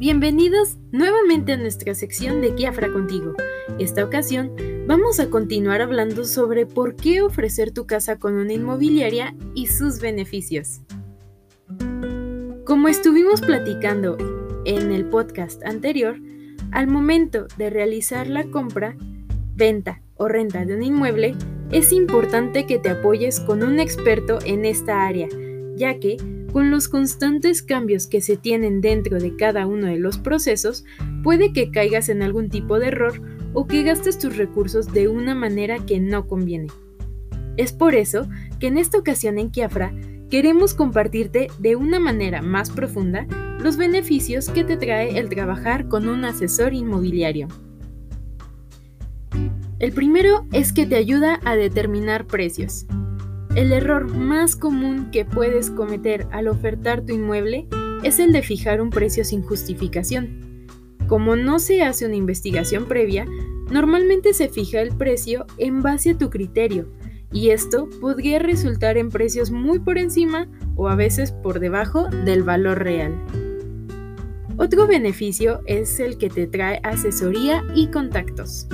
Bienvenidos nuevamente a nuestra sección de Kiafra contigo. Esta ocasión vamos a continuar hablando sobre por qué ofrecer tu casa con una inmobiliaria y sus beneficios. Como estuvimos platicando en el podcast anterior, al momento de realizar la compra, venta o renta de un inmueble, es importante que te apoyes con un experto en esta área, ya que con los constantes cambios que se tienen dentro de cada uno de los procesos, puede que caigas en algún tipo de error o que gastes tus recursos de una manera que no conviene. Es por eso que en esta ocasión en Kiafra queremos compartirte de una manera más profunda los beneficios que te trae el trabajar con un asesor inmobiliario. El primero es que te ayuda a determinar precios. El error más común que puedes cometer al ofertar tu inmueble es el de fijar un precio sin justificación. Como no se hace una investigación previa, normalmente se fija el precio en base a tu criterio, y esto podría resultar en precios muy por encima o a veces por debajo del valor real. Otro beneficio es el que te trae asesoría y contactos.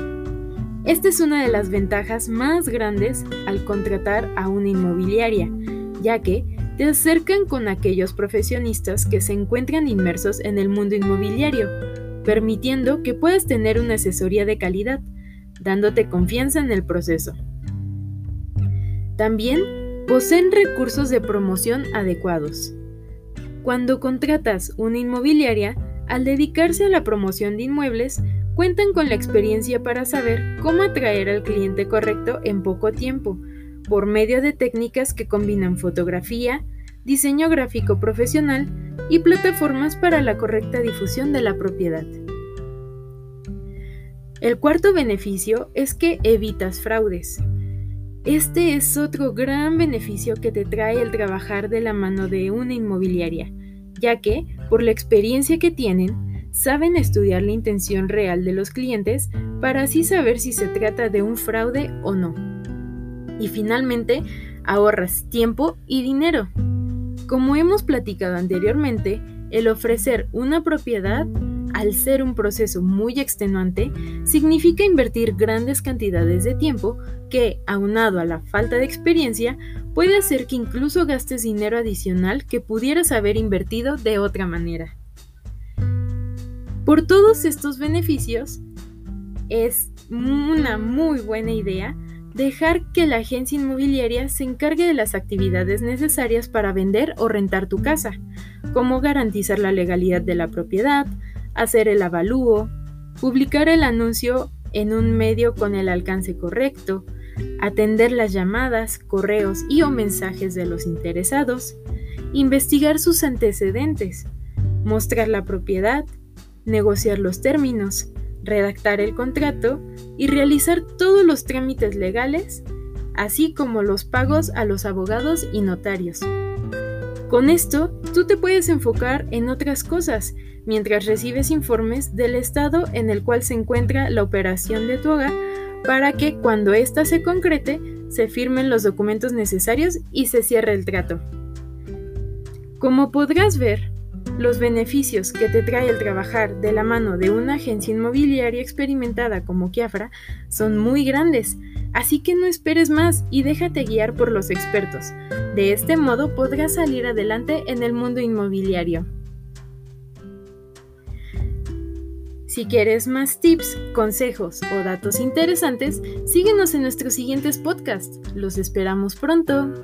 Esta es una de las ventajas más grandes al contratar a una inmobiliaria, ya que te acercan con aquellos profesionistas que se encuentran inmersos en el mundo inmobiliario, permitiendo que puedas tener una asesoría de calidad, dándote confianza en el proceso. También poseen recursos de promoción adecuados. Cuando contratas una inmobiliaria, al dedicarse a la promoción de inmuebles, cuentan con la experiencia para saber cómo atraer al cliente correcto en poco tiempo, por medio de técnicas que combinan fotografía, diseño gráfico profesional y plataformas para la correcta difusión de la propiedad. El cuarto beneficio es que evitas fraudes. Este es otro gran beneficio que te trae el trabajar de la mano de una inmobiliaria, ya que, por la experiencia que tienen, saben estudiar la intención real de los clientes para así saber si se trata de un fraude o no. Y finalmente, ahorras tiempo y dinero. Como hemos platicado anteriormente, el ofrecer una propiedad, al ser un proceso muy extenuante, significa invertir grandes cantidades de tiempo que, aunado a la falta de experiencia, puede hacer que incluso gastes dinero adicional que pudieras haber invertido de otra manera. Por todos estos beneficios, es una muy buena idea dejar que la agencia inmobiliaria se encargue de las actividades necesarias para vender o rentar tu casa, como garantizar la legalidad de la propiedad, hacer el avalúo, publicar el anuncio en un medio con el alcance correcto, atender las llamadas, correos y o mensajes de los interesados, investigar sus antecedentes, mostrar la propiedad, negociar los términos, redactar el contrato y realizar todos los trámites legales, así como los pagos a los abogados y notarios. Con esto, tú te puedes enfocar en otras cosas mientras recibes informes del estado en el cual se encuentra la operación de tu hogar para que cuando ésta se concrete, se firmen los documentos necesarios y se cierre el trato. Como podrás ver, los beneficios que te trae el trabajar de la mano de una agencia inmobiliaria experimentada como Kiafra son muy grandes, así que no esperes más y déjate guiar por los expertos. De este modo podrás salir adelante en el mundo inmobiliario. Si quieres más tips, consejos o datos interesantes, síguenos en nuestros siguientes podcasts. Los esperamos pronto.